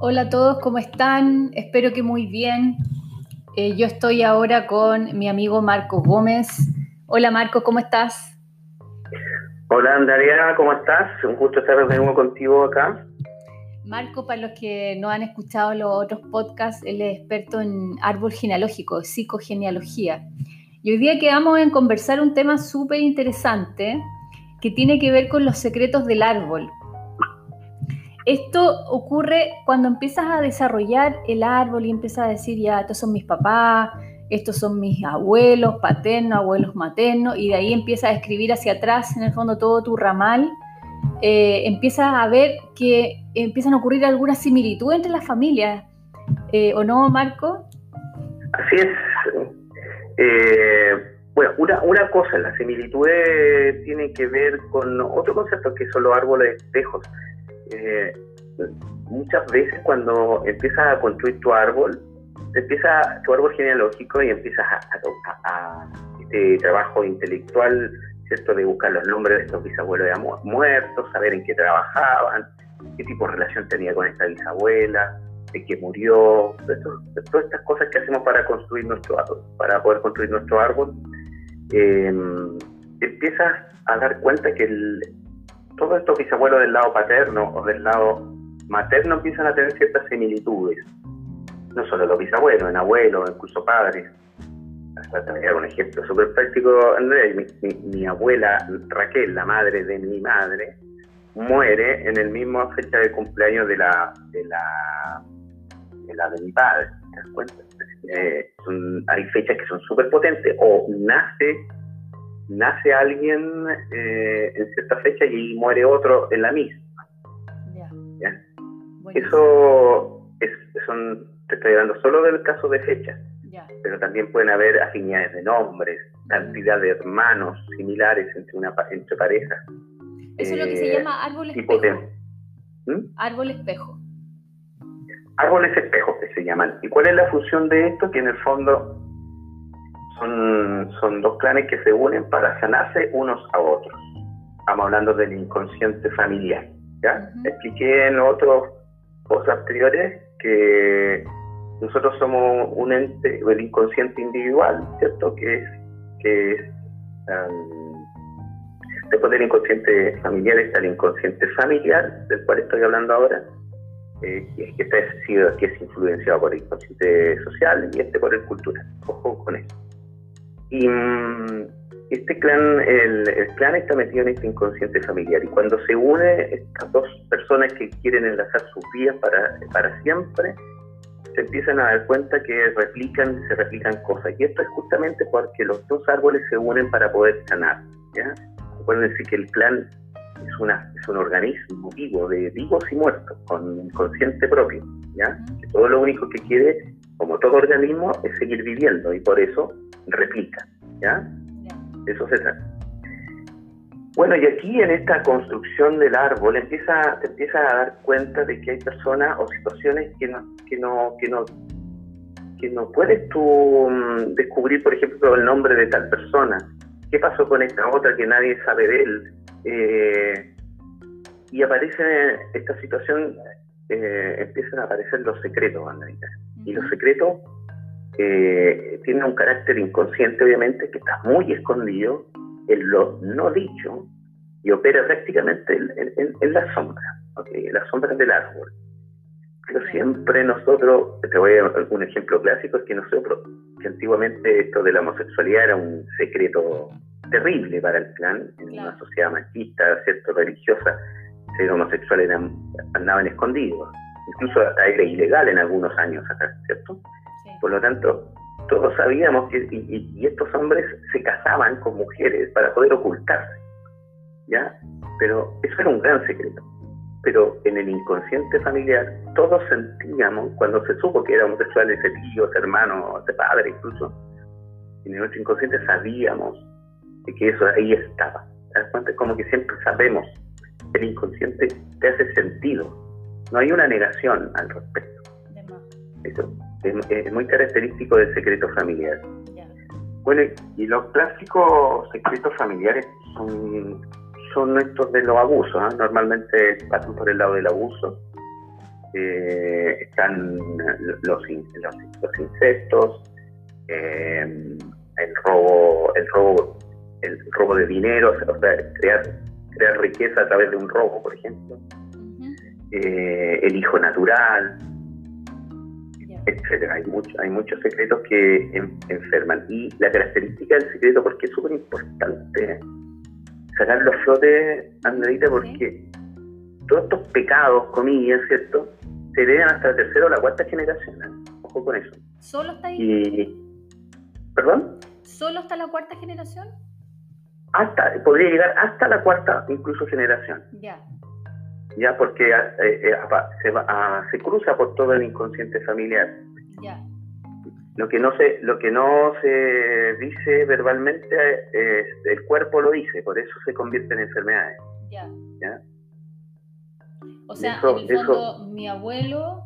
Hola a todos, ¿cómo están? Espero que muy bien. Eh, yo estoy ahora con mi amigo Marco Gómez. Hola Marco, ¿cómo estás? Hola Andrea, ¿cómo estás? Un gusto estar de nuevo contigo acá. Marco, para los que no han escuchado los otros podcasts, él es experto en árbol genealógico, psicogenealogía. Y hoy día quedamos en conversar un tema súper interesante que tiene que ver con los secretos del árbol. Esto ocurre cuando empiezas a desarrollar el árbol y empiezas a decir, ya, estos son mis papás, estos son mis abuelos paternos, abuelos maternos, y de ahí empiezas a escribir hacia atrás, en el fondo, todo tu ramal. Eh, empiezas a ver que empiezan a ocurrir algunas similitudes entre las familias, eh, ¿o no, Marco? Así es. Eh, bueno, una, una cosa, las similitudes tienen que ver con otro concepto que son los árboles espejos. Eh, muchas veces cuando empiezas a construir tu árbol, empieza tu árbol genealógico y empiezas a, este trabajo intelectual, ¿cierto? De buscar los nombres de estos bisabuelos muertos, saber en qué trabajaban, qué tipo de relación tenía con esta bisabuela, de qué murió, todas estas cosas que hacemos para construir nuestro árbol, para poder construir nuestro árbol, eh, empiezas a dar cuenta que el, todos estos bisabuelos del lado paterno o del lado materno empiezan a tener ciertas similitudes. No solo los bisabuelos, en abuelos, incluso padres. Hasta te voy a dar un ejemplo súper práctico, Andrés. Mi, abuela Raquel, la madre de mi madre, muere en el mismo fecha de cumpleaños de la de la de, la de mi padre. ¿Te das cuenta? Eh, hay fechas que son súper potentes. O nace nace alguien eh, en cierta fecha y muere otro en la misma. Eso es, son, te estoy hablando solo del caso de fecha, pero también pueden haber afinidades de nombres, cantidad de hermanos similares entre, una, entre parejas. Eso es lo que se eh, llama árbol espejo. ¿Mm? Árbol espejo. Árboles espejos que se llaman. ¿Y cuál es la función de esto? Que en el fondo son, son dos clanes que se unen para sanarse unos a otros. Estamos hablando del inconsciente familiar. ¿ya? Expliqué en otros cosas anteriores que nosotros somos un ente, el inconsciente individual, ¿cierto? Que es, que es después del inconsciente familiar está el inconsciente familiar, del cual estoy hablando ahora, eh, que, está, que es influenciado por el inconsciente social y este por el cultural. Ojo con eso. Y mm, este clan, el, clan está metido en este inconsciente familiar. Y cuando se une estas dos personas que quieren enlazar sus vidas para, para siempre, se empiezan a dar cuenta que replican, se replican cosas. Y esto es justamente porque los dos árboles se unen para poder sanar. ¿ya? decir que el clan es, una, es un organismo vivo, de vivos y muertos, con inconsciente propio. ¿ya? Que todo lo único que quiere, como todo organismo, es seguir viviendo. Y por eso replica, ¿ya? Eso se trata. Bueno, y aquí en esta construcción del árbol empieza, te empiezas a dar cuenta de que hay personas o situaciones que no, que no, que no, que no puedes tú mm, descubrir, por ejemplo, el nombre de tal persona. ¿Qué pasó con esta otra que nadie sabe de él? Eh, y aparece esta situación, eh, empiezan a aparecer los secretos, Y los secretos eh, tiene un carácter inconsciente, obviamente, que está muy escondido en lo no dicho y opera prácticamente en, la sombra, en las sombras del árbol. Pero siempre nosotros, te voy a dar un ejemplo clásico, es que nosotros, que antiguamente esto de la homosexualidad era un secreto terrible para el clan, en una sociedad machista, ¿cierto? religiosa, ser homosexual eran, andaban escondidos. Incluso era ilegal en algunos años acá, ¿cierto? Por lo tanto, todos sabíamos que y, estos hombres se casaban con mujeres para poder ocultarse, ¿ya? Pero eso era un gran secreto. Pero en el inconsciente familiar todos sentíamos, cuando se supo que era homosexual ese tío, ese hermano, ese padre incluso, en nuestro inconsciente sabíamos de que eso ahí estaba. ¿Te das cuenta? Como que siempre sabemos. El inconsciente te hace sentido. No hay una negación al respecto. Eso es, muy característico del secreto familiar. Bueno, y los clásicos secretos familiares son, son estos de los abusos, ¿ah? normalmente pasan por el lado del abuso, eh, están los, los, los insectos, eh, el robo, el robo, el robo de dinero, o sea, crear, crear riqueza a través de un robo, por ejemplo, eh, el hijo natural, etcétera. Hay, mucho, hay muchos secretos que enferman. Y la característica del secreto, porque es súper importante sacarlo a flote, Andreita, porque todos estos pecados, comillas, ¿cierto? Se heredan hasta la tercera o la cuarta generación. ¿eh? Ojo con eso. ¿Solo está ahí? ¿Perdón? ¿Solo hasta la cuarta generación? Hasta, podría llegar hasta la cuarta, incluso generación. Ya. Ya, porque eh, eh, se, va, se cruza por todo el inconsciente familiar. Ya. Lo que no se, lo que no se dice verbalmente, es, el cuerpo lo dice, por eso se convierte en enfermedades. Ya. ¿Ya? O sea, en el fondo, mi abuelo,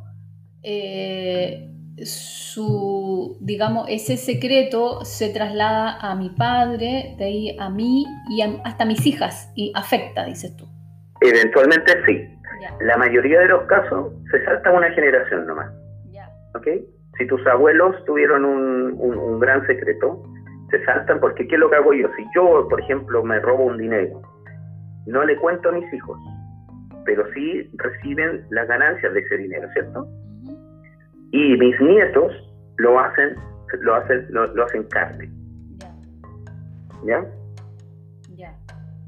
eh, su, digamos, ese secreto se traslada a mi padre, de ahí a mí y hasta a mis hijas, y afecta, dices tú. Eventualmente sí. La mayoría de los casos se salta una generación nomás. Ya. ¿Ok? Si tus abuelos tuvieron un, un, gran secreto, se saltan porque ¿qué es lo que hago yo? Si yo, por ejemplo, me robo un dinero, no le cuento a mis hijos, pero sí reciben las ganancias de ese dinero, ¿cierto? Y mis nietos lo hacen, lo hacen, lo, hacen carne. ¿Ya?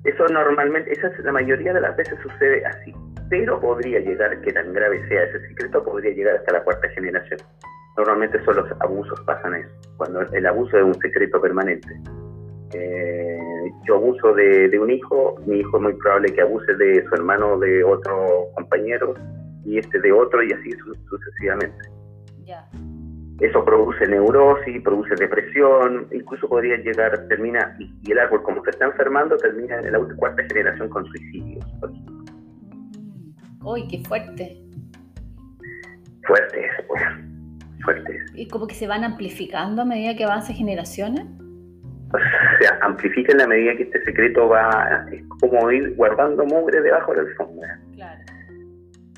Eso normalmente, esa es la mayoría de las veces sucede así. Pero podría llegar, que tan grave sea ese secreto, podría llegar hasta la cuarta generación. Normalmente son los abusos pasan eso, cuando el abuso es un secreto permanente. Eh, yo abuso de, un hijo, mi hijo es muy probable que abuse de su hermano de otro compañero y este de otro y así sucesivamente. Eso produce neurosis, produce depresión, incluso podría llegar, termina, y, el árbol como se está enfermando, termina en la cuarta generación con suicidios. Uy, qué fuerte. Fuerte pues. Fuerte. ¿Y como que se van amplificando a medida que avanzan generaciones? O sea, amplifica en la medida que este secreto va, es como ir guardando mugre debajo de la alfombra. Claro.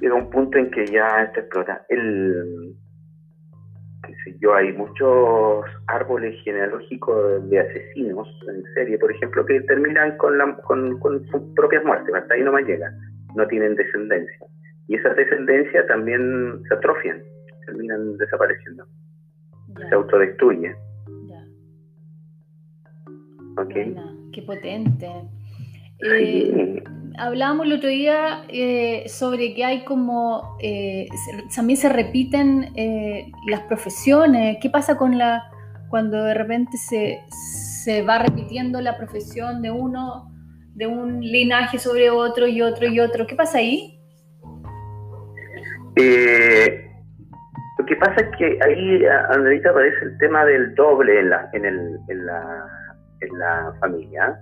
Llega un punto en que ya esto explota. El, yo, hay muchos árboles genealógicos de asesinos en serie, por ejemplo, que terminan con, la, con, sus propias muertes, hasta ahí no más llega, no tienen descendencia. Y esas descendencias también se atrofian, terminan desapareciendo, se autodestruyen. Okay. qué potente. Eh, hablábamos el otro día eh, sobre que hay como, eh, también se repiten eh, las profesiones. ¿Qué pasa con la, cuando de repente se, se va repitiendo la profesión de uno, de un linaje sobre otro y otro y otro? ¿Qué pasa ahí? lo que pasa es que ahí, Andrita, aparece el tema del doble en la, en el, en la, en la familia.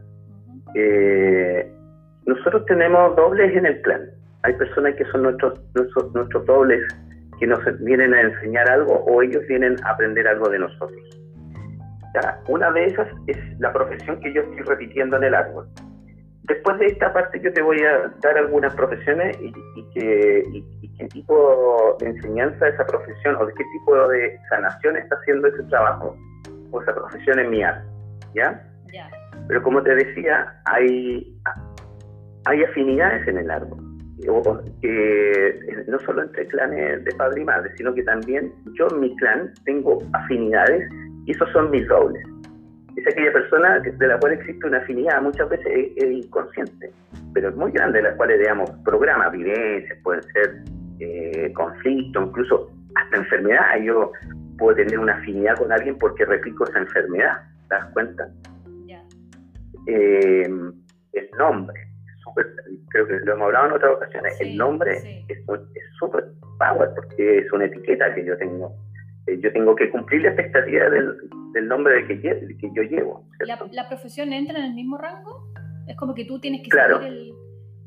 Eh, nosotros tenemos dobles en el plan. Hay personas que son nuestros, nuestros, nuestros dobles que nos vienen a enseñar algo o ellos vienen a aprender algo de nosotros. una de esas es la profesión que yo estoy repitiendo en el árbol. Después de esta parte yo te voy a dar algunas profesiones y, qué tipo de enseñanza esa profesión o de qué tipo de sanación está haciendo ese trabajo o esa profesión en mi alma. ¿Ya? Pero como te decía, hay, hay afinidades en el árbol, que no solo entre clanes de padre y madre, sino que también yo en mi clan tengo afinidades y esos son mis dobles. Es aquella persona de la cual existe una afinidad, muchas veces es, inconsciente, pero es muy grande, de la cual digamos, programas, vivencias, pueden ser eh, conflictos, incluso hasta enfermedad. Yo puedo tener una afinidad con alguien porque replico esa enfermedad, ¿te das cuenta? Eh, el nombre, creo que lo hemos hablado en otras ocasiones, el nombre es súper power porque es una etiqueta que yo tengo. Eh, yo tengo que cumplir la expectativa del, del nombre de que, que, yo llevo. ¿La, profesión entra en el mismo rango? Es como que tú tienes que claro. el,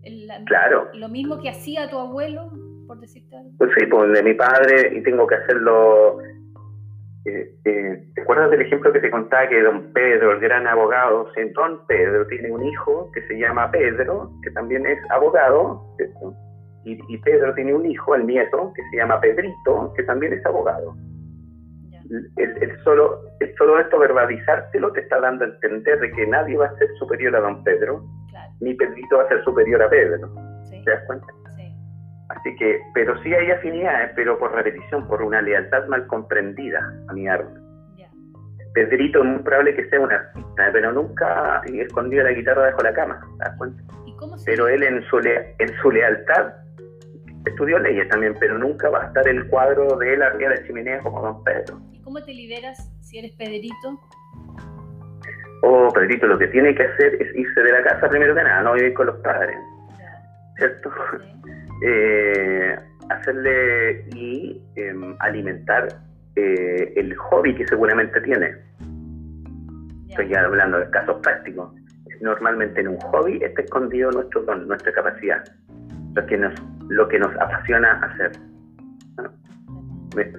el, claro. lo mismo que hacía tu abuelo, por decirte algo. Pues sí, pues de mi padre y tengo que hacerlo eh, eh, ¿Te acuerdas del ejemplo que te contaba que don Pedro, el gran abogado, don Pedro tiene un hijo que se llama Pedro, que también es abogado, y, Pedro tiene un hijo, el nieto, que se llama Pedrito, que también es abogado. El, solo, el solo esto verbalizártelo te está dando a entender de que nadie va a ser superior a don Pedro, ni Pedrito va a ser superior a Pedro. ¿Te das cuenta? Sí. Así que, pero sí hay afinidades, pero por repetición, por una lealtad mal comprendida a mi árbol. Pedrito es muy probable que sea un artista, pero nunca escondió la guitarra bajo la cama, ¿te das cuenta? pero él en su, en su lealtad estudió leyes también, pero nunca va a estar el cuadro de él arriba de la chimenea como don Pedro. ¿Y cómo te liberas si eres Pedrito? Oh, Pedrito, lo que tiene que hacer es irse de la casa primero que nada, no vivir con los padres. ¿Cierto? Eh, hacerle y em, alimentar eh, el hobby que seguramente tiene. Estoy ya hablando de casos prácticos. Normalmente en un hobby está escondido nuestro don, nuestra capacidad, lo que nos, lo que nos apasiona hacer.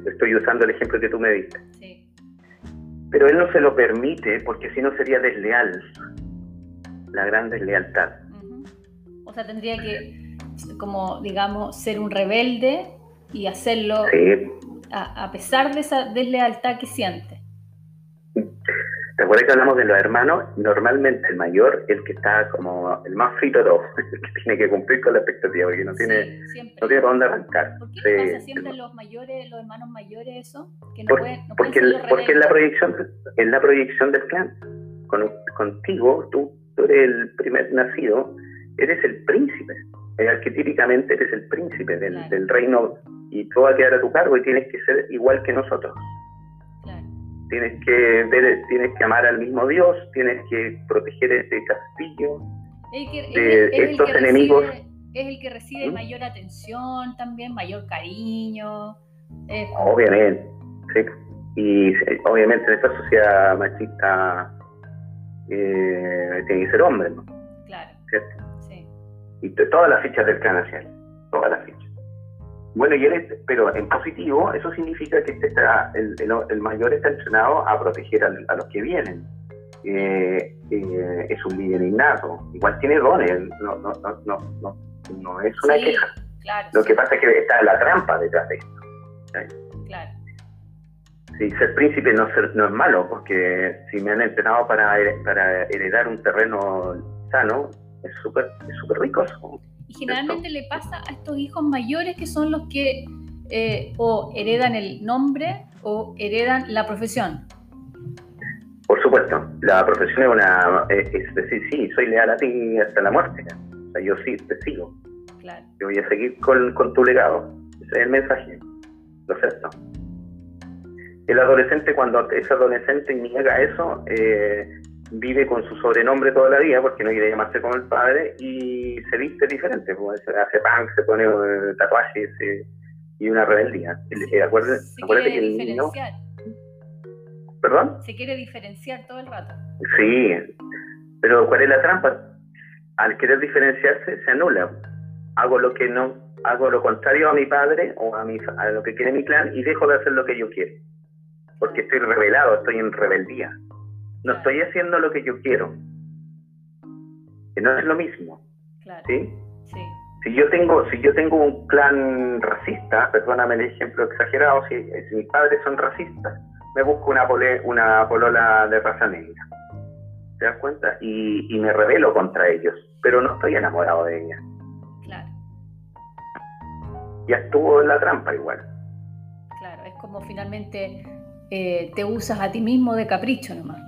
Estoy usando el ejemplo que tú me diste. Pero él no se lo permite porque si no sería desleal, la gran deslealtad. O sea, tendría que, como digamos, ser un rebelde y hacerlo a, pesar de esa deslealtad que siente. ¿Te acuerdas que hablamos de los hermanos? Normalmente el mayor, el que está como el más frito de todos, el que tiene que cumplir con la expectativa, porque no tiene, no tiene para dónde arrancar. ¿Por qué pasa siempre los mayores, los hermanos mayores eso? Que no pueden, porque porque es la proyección, es la proyección del clan. Con, contigo, tú, tú eres el primer nacido, eres el príncipe. Eh, arquetípicamente eres el príncipe del, del reino y todo va a quedar a tu cargo y tienes que ser igual que nosotros. Tienes que ver, tienes que amar al mismo Dios, tienes que proteger este castillo de estos enemigos. es el que recibe ¿Mm? mayor atención también, mayor cariño. Obviamente, sí. Y obviamente en esta sociedad machista eh, tiene que ser hombre, ¿no? Claro. ¿Cierto? Y todas las fichas del clan todas las fichas. Bueno, y él pero en positivo, eso significa que este está, el, el, mayor está entrenado a proteger a, los que vienen. Eh, eh, es un líder innato. Igual tiene dones, no, no, no, no, no es una queja. Lo que pasa es que está la trampa detrás de esto. Claro. Sí, ser príncipe no, no es malo, porque si me han entrenado para, para heredar un terreno sano, es súper es super rico. Y generalmente le pasa a estos hijos mayores que son los que eh, o heredan el nombre o heredan la profesión. Por supuesto, la profesión es una, es decir, sí, soy leal a ti hasta la muerte. O sea, yo sí te sigo. Claro. Yo voy a seguir con, con tu legado. Ese es el mensaje. Lo acepto. El adolescente, cuando es adolescente y niega eso, eh, vive con su sobrenombre toda la vida porque no quiere llamarse como el padre y se viste diferente, pues, hace punk, se pone eh, tatuajes eh, y una rebeldía. Eh, acuérdate, que el niño... ¿Perdón? Se quiere diferenciar todo el rato. Sí, pero ¿cuál es la trampa? Al querer diferenciarse se anula. Hago lo que no, hago lo contrario a mi padre o a, mi, a lo que quiere mi clan y dejo de hacer lo que yo quiero. Porque estoy revelado, estoy en rebeldía no estoy haciendo lo que yo quiero. Que no es lo mismo. ¿sí? Si yo tengo, si yo tengo un clan racista, perdóname el ejemplo exagerado, si, mis padres son racistas, me busco una, una polola de raza negra. ¿Te das cuenta? Y, y me rebelo contra ellos, pero no estoy enamorado de ella. Claro. Ya estuvo en la trampa igual. Claro, es como finalmente eh, te usas a ti mismo de capricho nomás.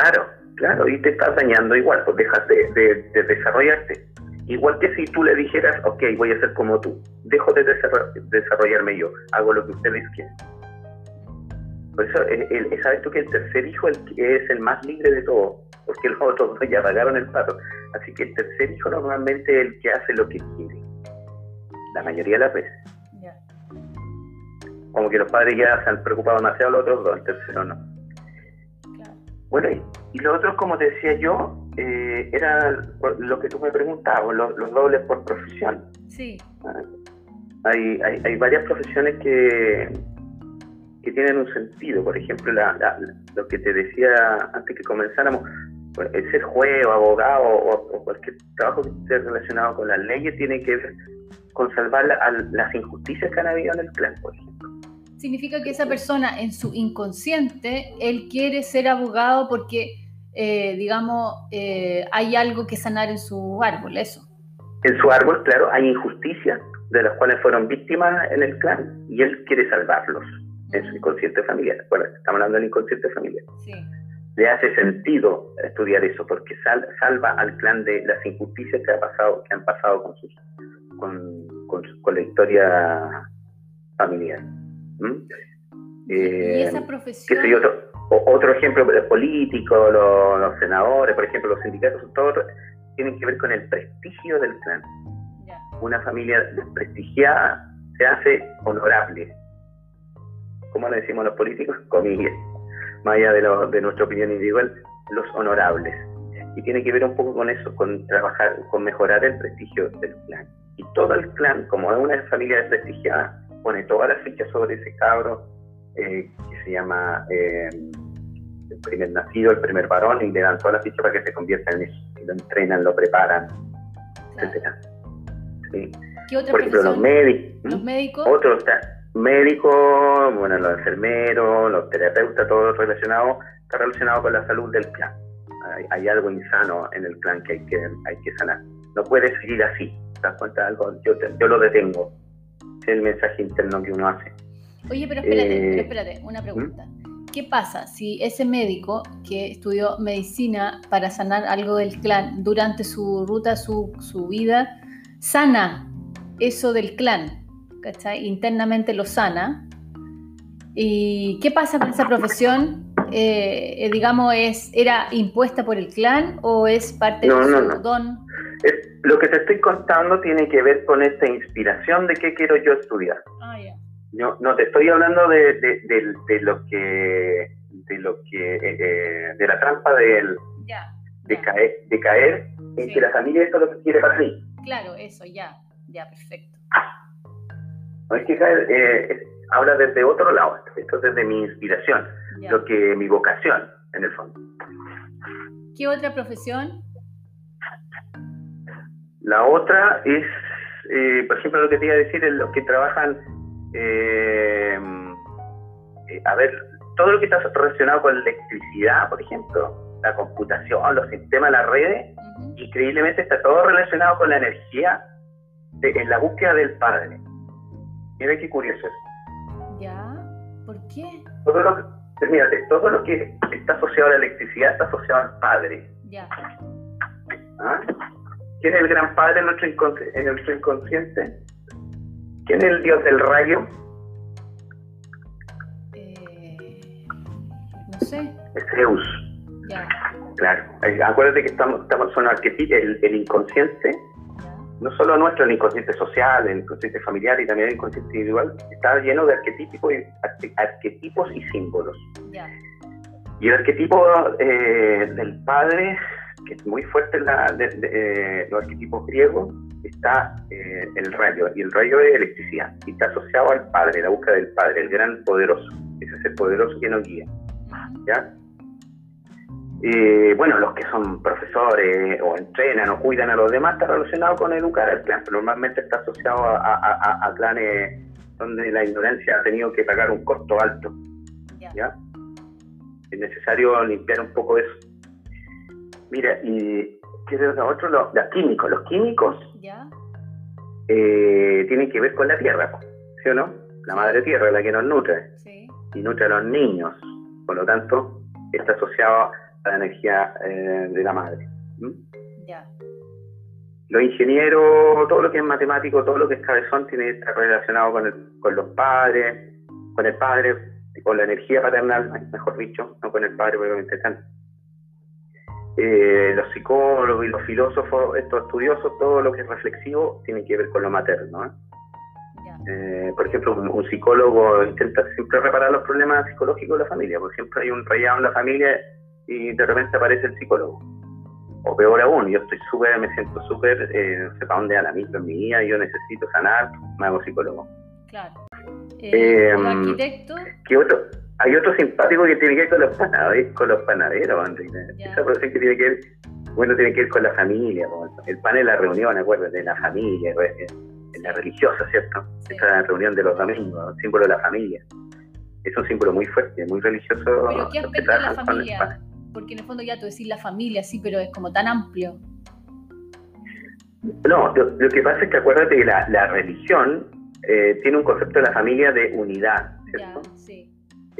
Claro, claro, y te estás dañando igual, pues dejas de, desarrollarte. Igual que si tú le dijeras, ok, voy a ser como tú, dejo de desarrollarme yo, hago lo que ustedes quieren. Por eso, el, ¿sabes tú que el tercer hijo es el más libre de todos? Porque los otros ya pagaron el pato. Así que el tercer hijo normalmente es el que hace lo que quiere. La mayoría de las veces. Como que los padres ya se han preocupado demasiado los otros dos, el tercero no. Bueno, y, lo otro, como te decía yo, eh, era lo que tú me preguntabas, los, dobles por profesión. Sí. Ah, hay, hay, varias profesiones que, que tienen un sentido. Por ejemplo, lo que te decía antes que comenzáramos, pues, ser juez o abogado o, cualquier trabajo que esté relacionado con las leyes tiene que ver con salvar las injusticias que han habido en el clan, por ejemplo. Significa que esa persona en su inconsciente, él quiere ser abogado porque, eh, digamos, eh, hay algo que sanar en su árbol, eso. En su árbol, claro, hay injusticias de las cuales fueron víctimas en el clan y él quiere salvarlos en su inconsciente familiar. Bueno, estamos hablando del inconsciente familiar. Sí. Le hace sentido estudiar eso porque salva al clan de las injusticias que, ha pasado, que han pasado con, sus, con, con, la historia familiar. ¿Y eh, esa profesión? otro, otro ejemplo, los políticos, los, senadores, por ejemplo, los sindicatos, todos tienen que ver con el prestigio del clan. Una familia desprestigiada se hace honorable. ¿Cómo le decimos los políticos? Comillas. Más allá de, de nuestra opinión individual, los honorables. Y tiene que ver un poco con eso, con trabajar, con mejorar el prestigio del clan. Y todo el clan, como es una familia desprestigiada, pone todas las fichas sobre ese cabro eh, que se llama eh, el primer nacido, el primer varón, y le dan todas las fichas para que se convierta en eso. Y lo entrenan, lo preparan, etcétera. ¿Qué otra Por ejemplo, los, médicos, los médicos. Otros médicos, bueno, los enfermeros, los terapeutas, todo relacionado, está relacionado con la salud del clan. Hay, algo insano en el clan que hay que, hay que sanar. No puede seguir así. ¿Te das cuenta de algo? Yo, yo lo detengo. Es el mensaje interno que uno hace. Oye, pero espérate, pero eh, espérate, una pregunta. ¿Qué pasa si ese médico que estudió medicina para sanar algo del clan durante su ruta, su, su vida, sana eso del clan? ¿cachai? Internamente lo sana. ¿Y qué pasa con esa profesión? Eh, eh, digamos, es, ¿era impuesta por el clan o es parte de su don? Lo que te estoy contando tiene que ver con esta inspiración de qué quiero yo estudiar. Ah, no, no te estoy hablando de, de, lo que de lo que eh, de la trampa del de caer de caer en que la familia es lo que quiere para mí. Claro, eso ya, ya perfecto. No es que caer, eh, habla desde otro lado, esto es desde mi inspiración, lo que mi vocación, en el fondo. ¿Qué otra profesión? La otra es, eh, por ejemplo, lo que te iba a decir, es los que trabajan, eh, a ver, todo lo que está relacionado con electricidad, por ejemplo, la computación, los sistemas, las redes, increíblemente está todo relacionado con la energía en la búsqueda del Padre. Mira qué curioso es. ¿Ya? ¿Por qué? Todo lo que, mírate, todo lo que está asociado a la electricidad está asociado al Padre. Ya. ¿Ah? ¿Quién es el gran Padre en nuestro, en nuestro inconsciente? ¿Quién es el Dios del rayo? Eh, no sé. Es Zeus. Ya. Claro. Acuérdate que estamos, estamos son arquetipos, el, el inconsciente no solo nuestro, el inconsciente social, el inconsciente familiar y también el inconsciente individual, está lleno de arquetipos y, arquetipos y símbolos. Y el arquetipo eh, del padre, que es muy fuerte en la, de, eh, los arquetipos griegos, está eh, el rayo, y el rayo es electricidad, y está asociado al padre, la búsqueda del padre, el gran poderoso, ese es el poderoso que nos guía. ¿ya? bueno, los que son profesores o entrenan o cuidan a los demás está relacionado con educar al clan, pero normalmente está asociado a, clanes donde la ignorancia ha tenido que pagar un costo alto. ¿ya? Es necesario limpiar un poco eso. Mira, y ¿qué es lo otro? Los, químicos. Los químicos eh, tienen que ver con la tierra, ¿sí o no? La madre tierra la que nos nutre y nutre a los niños. Por lo tanto, está asociado la energía eh, de la madre. Ya. Los ingenieros, todo lo que es matemático, todo lo que es cabezón, tiene que estar relacionado con, el, con los padres, con el padre, con la energía paternal, mejor dicho, no con el padre, obviamente están. Eh, los psicólogos y los filósofos, estos estudiosos, todo lo que es reflexivo, tiene que ver con lo materno. ¿eh? Eh, por ejemplo, un, psicólogo intenta siempre reparar los problemas psicológicos de la familia. Por ejemplo, hay un rayado en la familia y de repente aparece el psicólogo. O peor aún, yo estoy súper, me siento súper, eh, no sé para dónde a la misma en mi vida, yo necesito sanar, me hago psicólogo. Claro. Eh, em, arquitecto? ¿Qué otro? Hay otro simpático que tiene que ver con los panaderos, con los panaderos, Esa profesión que tiene que ver, bueno, tiene que ver con la familia, el pan es la reunión, acuérdate, de la familia, en la religiosa, ¿cierto? Esta reunión de los domingos, símbolo de la familia. Es un símbolo muy fuerte, muy religioso. ¿Pero qué aspecto de la familia? Porque en el fondo ya tú decís la familia, sí, pero es como tan amplio. No, lo, que pasa es que acuérdate que la, la religión eh, tiene un concepto de la familia de unidad, ¿cierto? sí.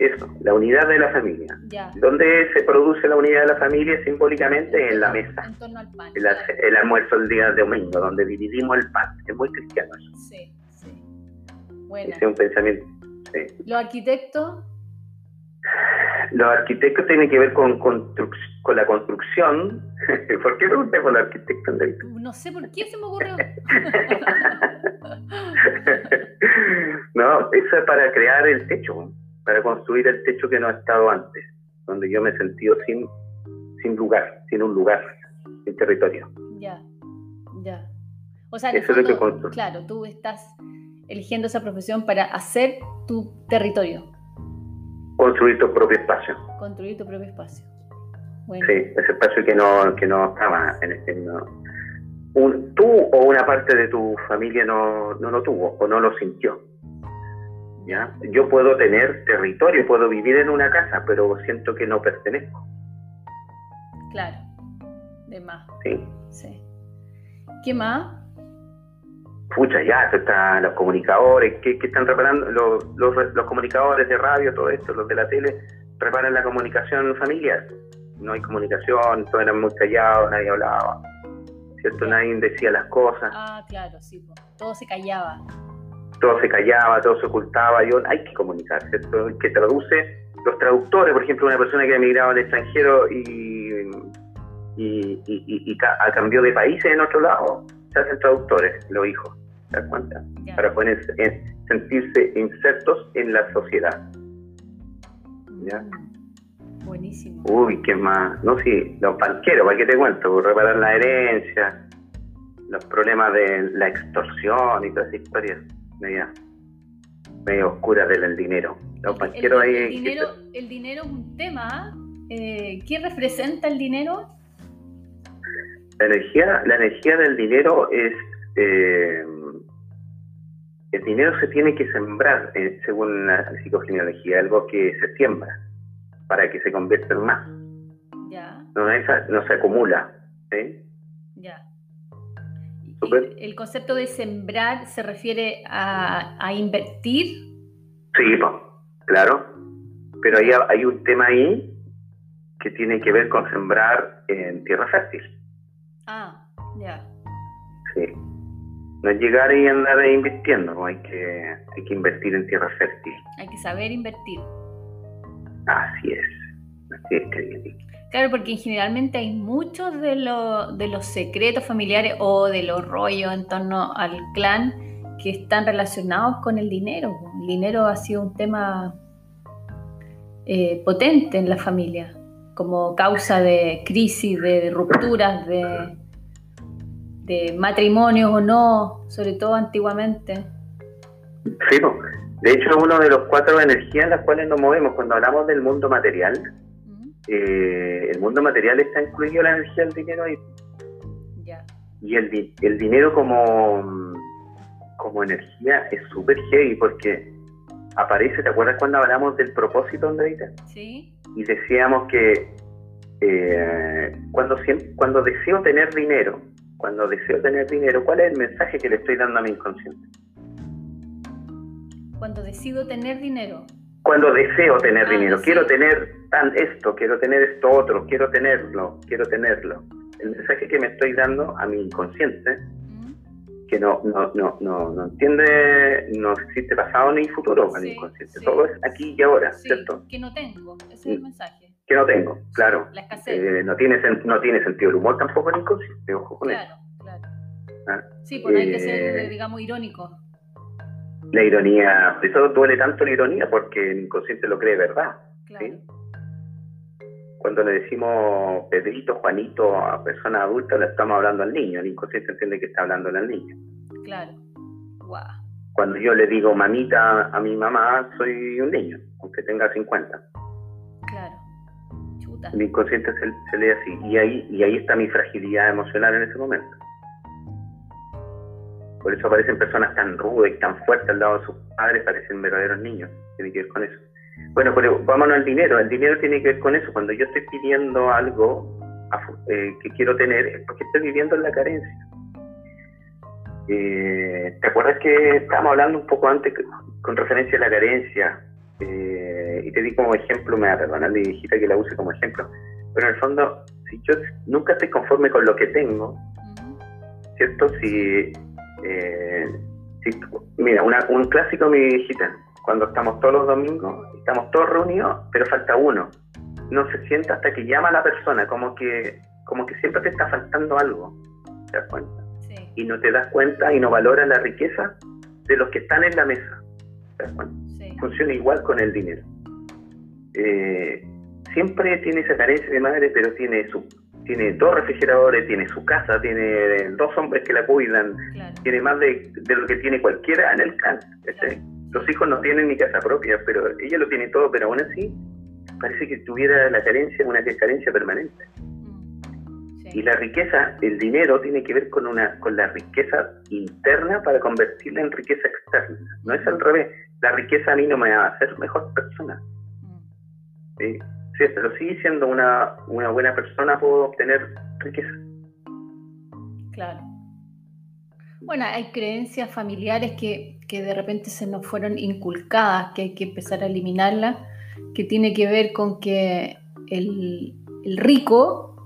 Eso, la unidad de la familia. Ya. ¿Dónde se produce la unidad de la familia? Simbólicamente en la mesa. En torno al pan. El, almuerzo el día de domingo, donde dividimos el pan. Es muy cristiano eso. Sí, sí. Bueno. Ese es un pensamiento. Sí. ¿Los arquitectos? Los arquitectos tienen que ver con, con, con la construcción. ¿Por qué pregunté por los arquitectos? No sé por qué se me ocurrió. no, eso es para crear el techo, para construir el techo que no ha estado antes, donde yo me he sentido sin, sin lugar, sin un lugar, sin territorio. Ya, ya. O sea, eso es lo que claro, tú estás eligiendo esa profesión para hacer tu territorio. Construir tu propio espacio. Construir tu propio espacio. Sí, ese espacio que no, que no estaba en, en un, tú o una parte de tu familia no, no lo tuvo o no lo sintió. ¿Ya? Yo puedo tener territorio, puedo vivir en una casa, pero siento que no pertenezco. Claro, de más. Sí. sí. ¿Qué más? pucha, ya, están los comunicadores, ¿qué, están reparando? Los, los, comunicadores de radio, todo esto, los de la tele, reparan la comunicación familiar. No hay comunicación, todos eran muy callados, nadie hablaba, ¿cierto? Nadie decía las cosas. Ah, claro, sí, todo se callaba. Todo se callaba, todo se ocultaba, y hay que comunicar, ¿cierto? El que traduce, los traductores, por ejemplo, una persona que ha emigrado al extranjero y, y, y, cambió de país en otro lado, se hacen traductores, los hijos. ¿te das cuenta? Para poder sentirse insertos en la sociedad. ¿Ya? Mm, buenísimo. Uy, qué más. No, sí, los banqueros, ¿para qué te cuento? reparar la herencia, los problemas de la extorsión y todas esas historias media, medio oscuras del dinero. Banqueros el, ahí. dinero, el dinero es un tema. Eh, ¿Qué representa el dinero? La energía, la energía del dinero es eh, el dinero se tiene que sembrar, eh, según la psicogenealogía, algo que se siembra para que se convierta en más. Ya. No, no se acumula. Ya. ¿El concepto de sembrar se refiere a, invertir? Sí, claro. Pero hay, hay un tema ahí que tiene que ver con sembrar en tierra fértil. Ah, ya. Sí no es llegar y andar invirtiendo, hay que, hay que invertir en tierra fértil. Hay que saber invertir. Así es, así es, querido. Claro, porque generalmente hay muchos de, los secretos familiares o de los rollos en torno al clan que están relacionados con el dinero. El dinero ha sido un tema eh, potente en la familia, como causa de crisis, de rupturas, de, de matrimonios o no, sobre todo antiguamente. Sí, de hecho uno de los cuatro energías en las cuales nos movemos cuando hablamos del mundo material. Eh, el mundo material está incluido la energía del dinero ahí. Y el, el dinero como, como energía es súper heavy porque aparece, ¿te acuerdas cuando hablamos del propósito, Andreita? Sí. Y decíamos que eh, cuando, cuando deseo tener dinero, cuando deseo tener dinero, ¿cuál es el mensaje que le estoy dando a mi inconsciente? Cuando decido tener dinero. Cuando deseo tener ah, dinero, quiero tener tan esto, quiero tener esto otro, quiero tenerlo, quiero tenerlo. El mensaje que me estoy dando a mi inconsciente, que no, no, no, no, no entiende, no existe pasado ni futuro para mi inconsciente, todo es aquí y ahora, ¿cierto? Que no tengo, ese es el mm. mensaje que no tengo, claro. Eh, no, tiene, no tiene sentido el humor tampoco en inconsciente, ojo con claro, Claro, ¿Ah? Sí, pues hay que ser, eh, digamos, irónico. La ironía, eso duele tanto la ironía porque el inconsciente lo cree verdad. ¿sí? Cuando le decimos Pedrito, Juanito a persona adulta, le estamos hablando al niño. El inconsciente entiende que está hablando al niño. Claro. Wow. Cuando yo le digo mamita a mi mamá, soy un niño, aunque tenga 50. Claro. Mi inconsciente se, lee así. Y ahí, y ahí está mi fragilidad emocional en ese momento. Por eso aparecen personas tan rudas y tan fuertes al lado de sus padres, parecen verdaderos niños. Tiene que ver con eso. Bueno, pero vámonos al dinero. El dinero tiene que ver con eso. Cuando yo estoy pidiendo algo eh, que quiero tener, es porque estoy viviendo en la carencia. Eh, ¿Te acuerdas que estábamos hablando un poco antes con referencia a la carencia? Eh, y te di como ejemplo, me va a perdonar mi hijita que la use como ejemplo, pero en el fondo, si yo nunca estoy conforme con lo que tengo, ¿cierto? Si, si mira, un clásico, mi hijita, cuando estamos todos los domingos, estamos todos reunidos, pero falta uno. No se sienta hasta que llama a la persona, como que, como que siempre te está faltando algo. ¿Te das cuenta? Y no te das cuenta y no valoras la riqueza de los que están en la mesa. ¿Te das cuenta? Funciona igual con el dinero. Eh, siempre tiene esa carencia de madre, pero tiene su tiene dos refrigeradores, tiene su casa, tiene dos hombres que la cuidan, tiene más de, lo que tiene cualquiera en el campo. Los hijos no tienen ni casa propia, pero ella lo tiene todo, pero aún así parece que tuviera la carencia, una carencia permanente. Mm, y la riqueza, el dinero tiene que ver con una con la riqueza interna para convertirla en riqueza externa. No es al revés. La riqueza a mí no me va a hacer mejor persona. Mm. ¿Sí? Pero sigue siendo una, una buena persona, puedo obtener riqueza. Claro. Bueno, hay creencias familiares que, de repente se nos fueron inculcadas, que hay que empezar a eliminarlas, que tiene que ver con que el, rico,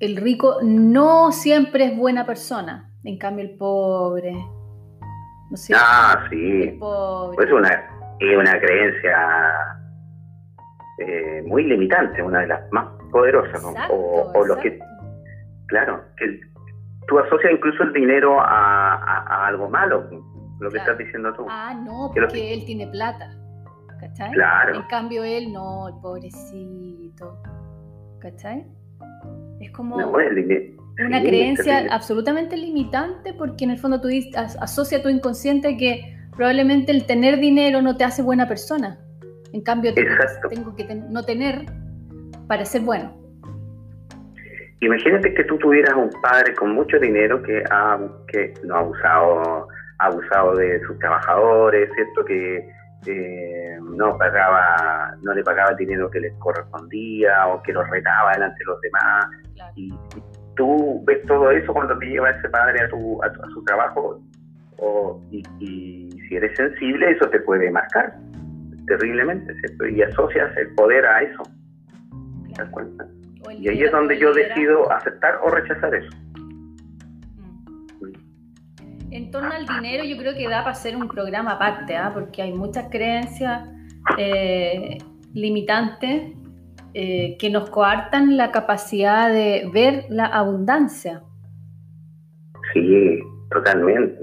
el rico no siempre es buena persona, en cambio el pobre. ¿no ah, sí. Es una, es una creencia eh, muy limitante, una de las más poderosas. o, lo que, claro, que tú asocias incluso el dinero a, algo malo, lo que estás diciendo tú. Ah, no, porque él tiene plata. ¿Cachai? Claro. En cambio él no, el pobrecito. ¿Cachai? Es como una creencia absolutamente limitante porque en el fondo tú asocia tu inconsciente que probablemente el tener dinero no te hace buena persona. En cambio, tengo que no tener para ser bueno. Imagínate que tú tuvieras un padre con mucho dinero que, ha, que no ha abusado, ha abusado de sus trabajadores, ¿cierto? Que eh, no pagaba, no le pagaba el dinero que les correspondía o que los retaba delante de los demás. Y, tú ves todo eso cuando te lleva ese padre a, tu, a, su trabajo y, y, si eres sensible eso te puede marcar terriblemente, ¿cierto? Y asocias el poder a eso. ¿Te das cuenta? Y ahí es donde yo decido aceptar o rechazar eso. Mm. En torno al dinero yo creo que da para hacer un programa aparte, ¿ah? porque hay muchas creencias eh, limitantes eh, que nos coartan la capacidad de ver la abundancia. Sí, totalmente.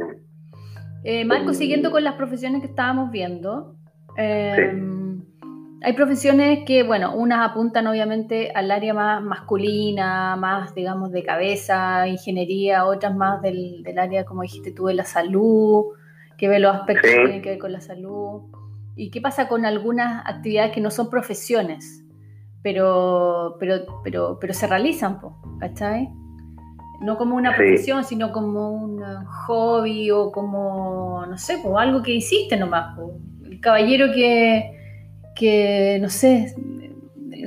Eh, Marco, siguiendo con las profesiones que estábamos viendo, Em, hay profesiones que, bueno, unas apuntan obviamente al área más masculina, más, digamos, de cabeza, ingeniería, otras más del, área, como dijiste tú, de la salud, que ve los aspectos que tienen que ver con la salud. ¿Y qué pasa con algunas actividades que no son profesiones, pero, pero, pero, pero se realizan, ¿cachai? No como una profesión, sino como un hobby o como, no sé, pues algo que hiciste nomás caballero que, no sé,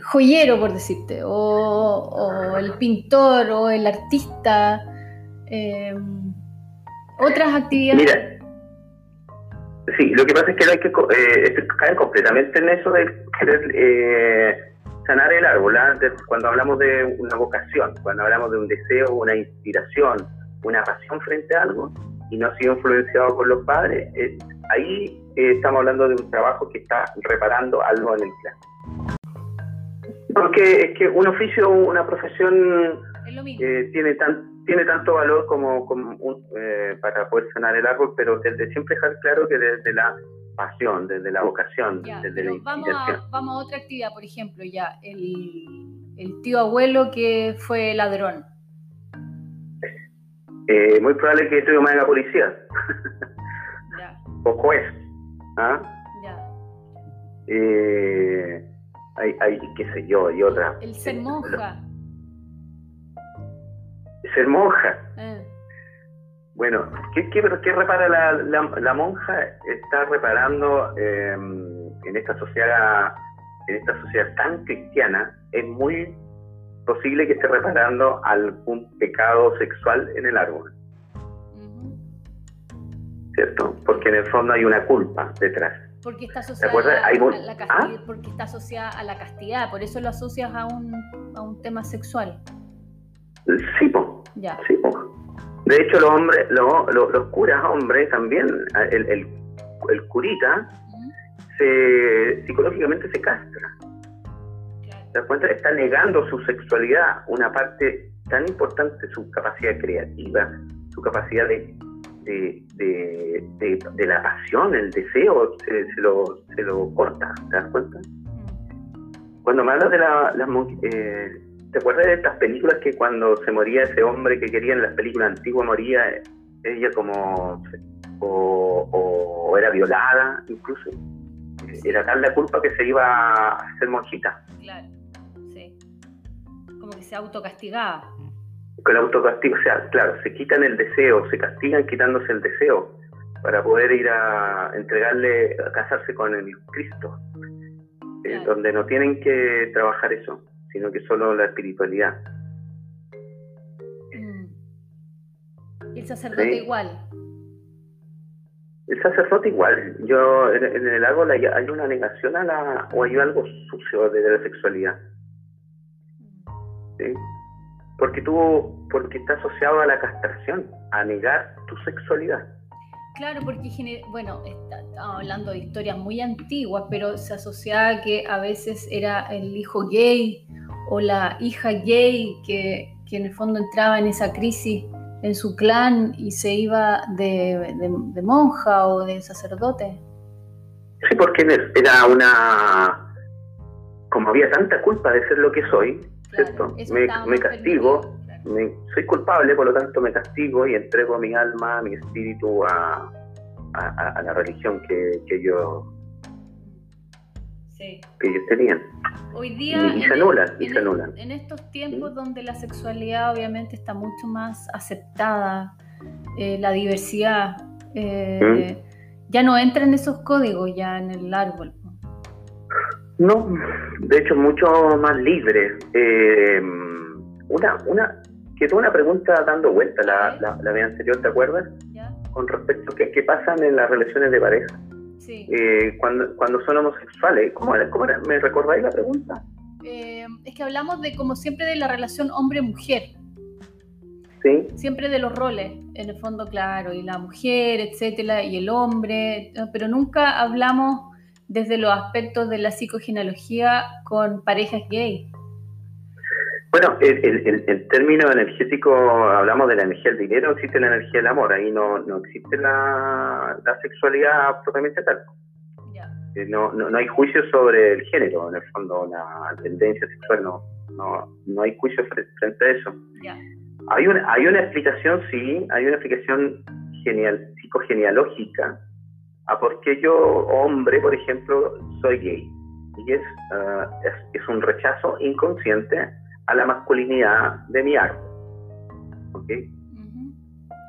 joyero, por decirte, o, el pintor, o el artista, eh, otras actividades. Mira, sí, lo que pasa es que hay que eh, caer completamente en eso de querer eh, sanar el árbol, ¿ah? cuando hablamos de una vocación, cuando hablamos de un deseo, una inspiración, una pasión frente a algo, y no ha sido influenciado por los padres, ahí eh, estamos hablando de un trabajo que está reparando algo en el plan. Porque es que un oficio, una profesión eh, tiene tan tiene tanto valor como, eh, para poder sanar el árbol, pero desde siempre dejar claro que desde la pasión, desde la vocación, desde la vamos a, vamos a otra actividad, por ejemplo, ya el, tío abuelo que fue ladrón. muy probable que estuviera más en la policía. o juez. ¿Ah? Ya. Eh, hay, hay, qué sé yo, y otra. El ser monja. Ser monja. Eh. Bueno, ¿qué, qué, qué repara la, la, monja? Está reparando em, en esta sociedad en esta sociedad tan cristiana, es muy posible que esté reparando algún pecado sexual en el árbol. ¿Cierto? Porque en el fondo hay una culpa detrás. Porque está asociada, a la, castidad, ¿Ah? porque está asociada a la castidad, por eso lo asocias a un, a un tema sexual. Sí, po. Ya. Sí, po. De hecho, los hombres, los curas hombres también, el, el, el curita, se, psicológicamente se castra. ¿Te das cuenta? Está negando su sexualidad, una parte tan importante, su capacidad creativa, su capacidad de, de, la pasión, el deseo, se, lo, se lo corta. ¿Te das cuenta? Mm. Cuando me hablas de la, eh, ¿Te acuerdas de estas películas que cuando se moría ese hombre que quería en las películas antiguas moría ella como o, era violada incluso? Era tal la culpa que se iba a hacer monjita. Claro, sí. Como que se autocastigaba. Con autocastigo, o sea, claro, se quitan el deseo, se castigan quitándose el deseo para poder ir a entregarle, a casarse con el Cristo, eh, donde no tienen que trabajar eso sino que solo la espiritualidad. Mm. ¿Y el sacerdote igual? El sacerdote igual. Yo en, el árbol hay, una negación a la o hay algo sucio de, la sexualidad. ¿Sí? Porque tú porque está asociado a la castración, a negar tu sexualidad. Claro, porque, bueno, estamos hablando de historias muy antiguas, pero se asociaba que a veces era el hijo gay o la hija gay que, en el fondo entraba en esa crisis en su clan y se iba de, monja o de sacerdote. Sí, porque era una... Como había tanta culpa de ser lo que soy, ¿cierto? Me, castigo, soy culpable, por lo tanto me castigo y entrego mi alma, mi espíritu a, la religión que, que, yo, que ellos tenían. Hoy día, y, se en, En, estos tiempos donde la sexualidad obviamente está mucho más aceptada, eh, la diversidad, eh, ya no entra en esos códigos ya en el árbol. No, de hecho mucho más libre. Eh, una, una, quedó una pregunta dando vuelta la, la, la vez anterior, ¿te acuerdas? Con respecto a qué, qué pasan en las relaciones de pareja. Eh, cuando, cuando son homosexuales. ¿Cómo, cómo ¿Me recordáis la pregunta? Eh, es que hablamos de, como siempre, de la relación hombre-mujer. Sí. Siempre de los roles, en el fondo, claro, y la mujer, etcétera, y el hombre, pero nunca hablamos desde los aspectos de la psicogenealogía con parejas gay. Bueno, el, término energético, hablamos de la energía del dinero, existe la energía del amor, ahí no, no existe la, sexualidad propiamente tal. Eh, no, no, hay juicio sobre el género, en el fondo, la tendencia sexual, no, no, no hay juicio frente a eso. Hay, una, hay una explicación, sí, hay una explicación genial, psicogenealógica a por qué yo, hombre, por ejemplo, soy gay. Y es, ah, es, es un rechazo inconsciente a la masculinidad de mi árbol. ¿Ok?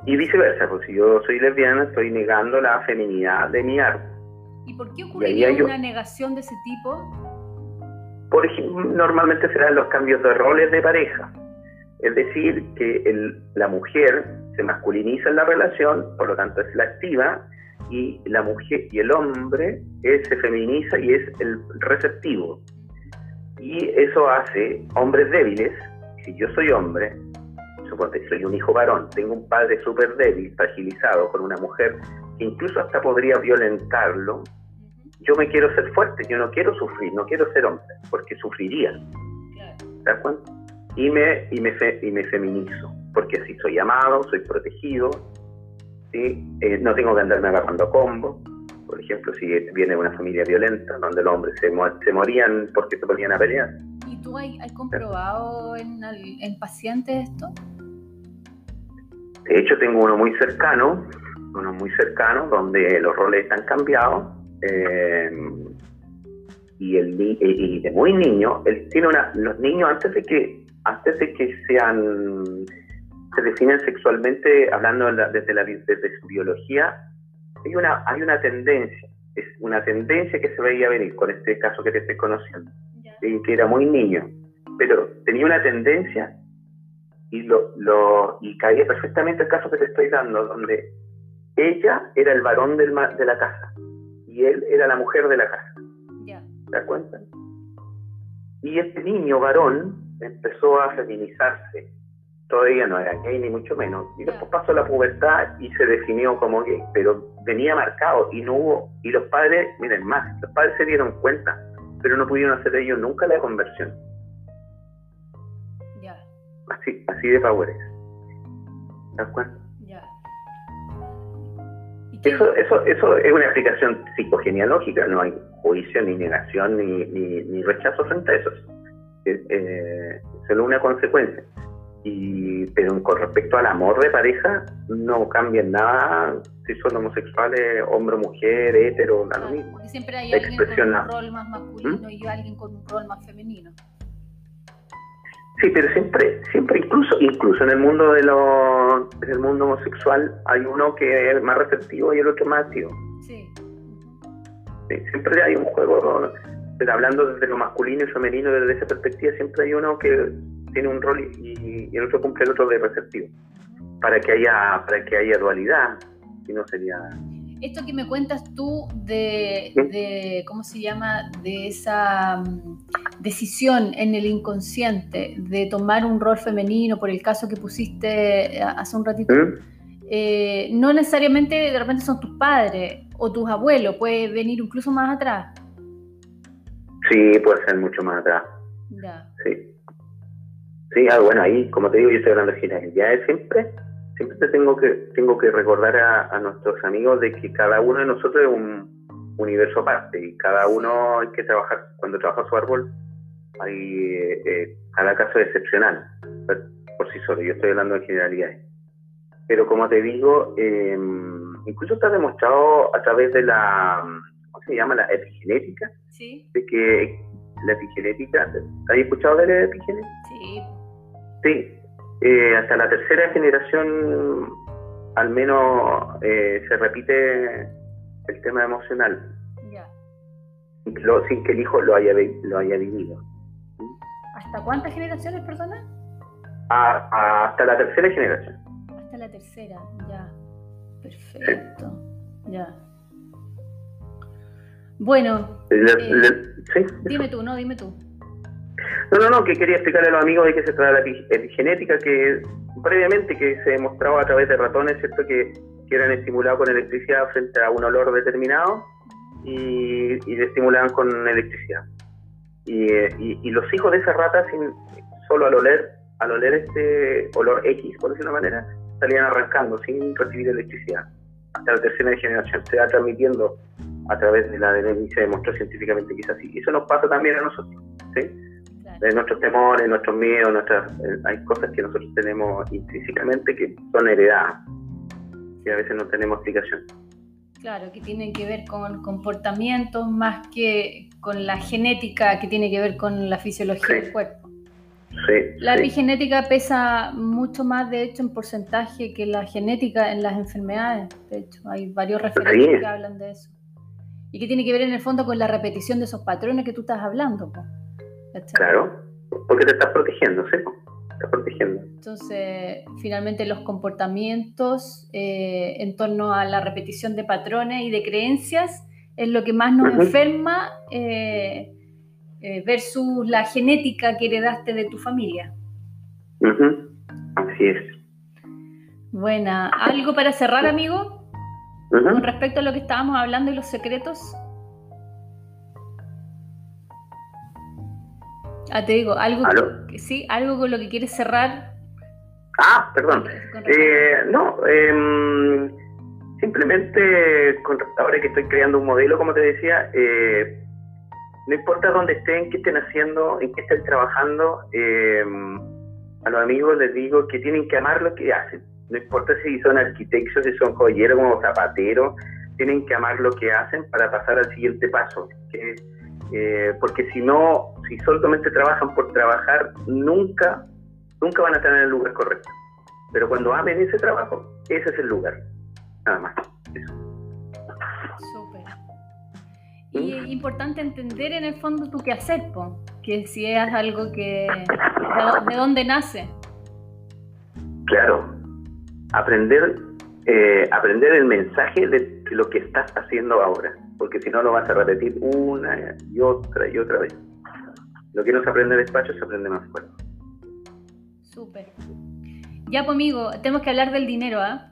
Y viceversa, pues si yo soy lesbiana, estoy negando la feminidad de mi árbol. ¿Y por qué ocurriría una negación de ese tipo? Por ejemplo, normalmente serán los cambios de roles de pareja. Es decir, que la mujer se masculiniza en la relación, por lo tanto es la activa, y la mujer y el hombre se feminiza y es el receptivo. Y eso hace hombres débiles, si yo soy hombre, suponte, soy un hijo varón, tengo un padre súper débil, fragilizado, con una mujer que incluso hasta podría violentarlo, yo me quiero ser fuerte, yo no quiero sufrir, no quiero ser hombre, porque sufriría. ¿Te das cuenta? Y me, y, me y me feminizo, porque así soy amado, soy protegido, ¿sí? Eh, no tengo que andarme agarrando combo, por ejemplo, si viene una familia violenta, donde los hombres se, se morían porque se ponían a pelear. ¿Y tú has, comprobado en, en pacientes esto? De hecho, tengo uno muy cercano, uno muy cercano, donde los roles están cambiados. Eh, y, el, y de muy niño, él tiene una, los niños antes de que, antes de que sean se definen sexualmente, hablando desde, la, desde su biología, hay una, hay una tendencia, es una tendencia que se veía venir con este caso que te estoy conociendo, que era muy niño, pero tenía una tendencia y, lo, lo, y caía perfectamente el caso que te estoy dando, donde ella era el varón del, de la casa y él era la mujer de la casa. ¿Te das cuenta? Y este niño varón empezó a feminizarse. Todavía no era gay, ni mucho menos. Y después pasó la pubertad y se definió como gay, pero venía marcado y no hubo. Y los padres, miren más, los padres se dieron cuenta, pero no pudieron hacer ellos nunca la conversión. Así, así de favores. ¿Te das cuenta? Eso, eso, eso es una explicación psicogenealógica, no hay juicio, ni negación, ni, ni, rechazo frente a eso. Eh, solo una consecuencia. Y, pero con respecto al amor de pareja, no cambia nada si son homosexuales, hombre o mujer, hetero, da lo mismo. siempre hay alguien con un rol más masculino ¿Mm? y alguien con un rol más femenino. Sí, pero siempre, siempre incluso, incluso en el mundo de lo, en el mundo homosexual hay uno que es más receptivo y el otro más activo. Sí. siempre hay un juego, pero hablando desde lo masculino y femenino desde esa perspectiva, siempre hay uno que tiene un rol y, y el otro cumple el otro de receptivo. Para que haya, para que haya dualidad, si no sería esto que me cuentas tú de, ¿cómo se llama? De esa mm, decisión en el inconsciente de tomar un rol femenino, por el caso que pusiste eh, hace un ratito, eh, no necesariamente de repente son tus padres o tus abuelos, puede venir incluso más atrás. Sí, puede ser mucho más atrás. Sí. Sí, ah, bueno, ahí, como te digo, yo estoy hablando de ya es siempre siempre tengo que, tengo que recordar a, nuestros amigos de que cada uno de nosotros es un universo aparte y cada uno hay que trabajar, cuando trabaja su árbol, hay, eh, cada caso es excepcional por sí solo, yo estoy hablando de generalidades. Pero como te digo, em, incluso está demostrado a través de la, ¿cómo se llama? La epigenética. Sí. De que la epigenética, ¿has escuchado de la epigenética? Sí. Sí, eh, hasta la tercera generación al menos eh, se repite el tema emocional. sin que el hijo lo haya, lo haya vivido. ¿Hasta cuántas generaciones, personas? hasta la tercera generación. Hasta la tercera, ya. Perfecto. Ya. Bueno. Eh, dime tú, no, dime tú. No, no, no, que quería explicarle a los amigos de qué se trata la epigenética, que previamente que se demostraba a través de ratones, ¿cierto? Que, eran estimulados con electricidad frente a un olor determinado y, y le estimulaban con electricidad. Y, los hijos de esas ratas, solo al oler, al oler este olor X, por decirlo de una manera, salían arrancando sin recibir electricidad. Hasta la tercera generación se va transmitiendo a través de la ADN y se demostró científicamente que es así. Y eso nos pasa también a nosotros. ¿sí? De nuestros temores, nuestros miedos, nuestras, eh, hay cosas que nosotros tenemos intrínsecamente que son heredadas, y a veces no tenemos explicación. Claro, que tienen que ver con comportamientos más que con la genética, que tiene que ver con la fisiología del cuerpo. Sí, la epigenética pesa mucho más, de hecho, en porcentaje que la genética en las enfermedades. De hecho, hay varios referentes que hablan de eso. Y que tiene que ver en el fondo con la repetición de esos patrones que tú estás hablando. Claro, porque te estás protegiendo, ¿sí? Te estás protegiendo. Entonces, finalmente los comportamientos eh, en torno a la repetición de patrones y de creencias es lo que más nos enferma eh, eh, versus la genética que heredaste de tu familia. Así es. Buena. ¿Algo para cerrar, amigo? Con respecto a lo que estábamos hablando y los secretos. Ah, te digo, algo, sí, algo con lo que quieres cerrar. Ah, perdón. Eh, no, em, simplemente con, ahora que estoy creando un modelo, como te decía, eh, no importa dónde estén, qué estén haciendo, en qué estén trabajando, em, a los amigos les digo que tienen que amar lo que hacen. No importa si son arquitectos, si son joyeros o zapateros, tienen que amar lo que hacen para pasar al siguiente paso, que es eh, porque si no, si solamente trabajan por trabajar, nunca, nunca van a estar en el lugar correcto. Pero cuando amen ese trabajo, ese es el lugar. Nada más. Súper. Y es importante entender en el fondo tu qué hacer, po, que si es algo que... ¿De dónde nace? Claro. Aprender, eh, aprender el mensaje de lo que estás haciendo ahora, porque si no lo vas a repetir una y otra y otra vez. Lo que no se aprende despacho se aprende más fuerte. Súper. Ya, pues, amigo, tenemos que hablar del dinero, ¿ah?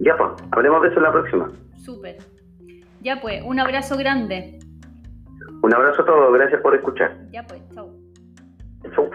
Ya, pues, hablemos de eso la próxima. Súper. Ya, pues, un abrazo grande. Un abrazo a todos, gracias por escuchar. Ya, pues, chao. Chau.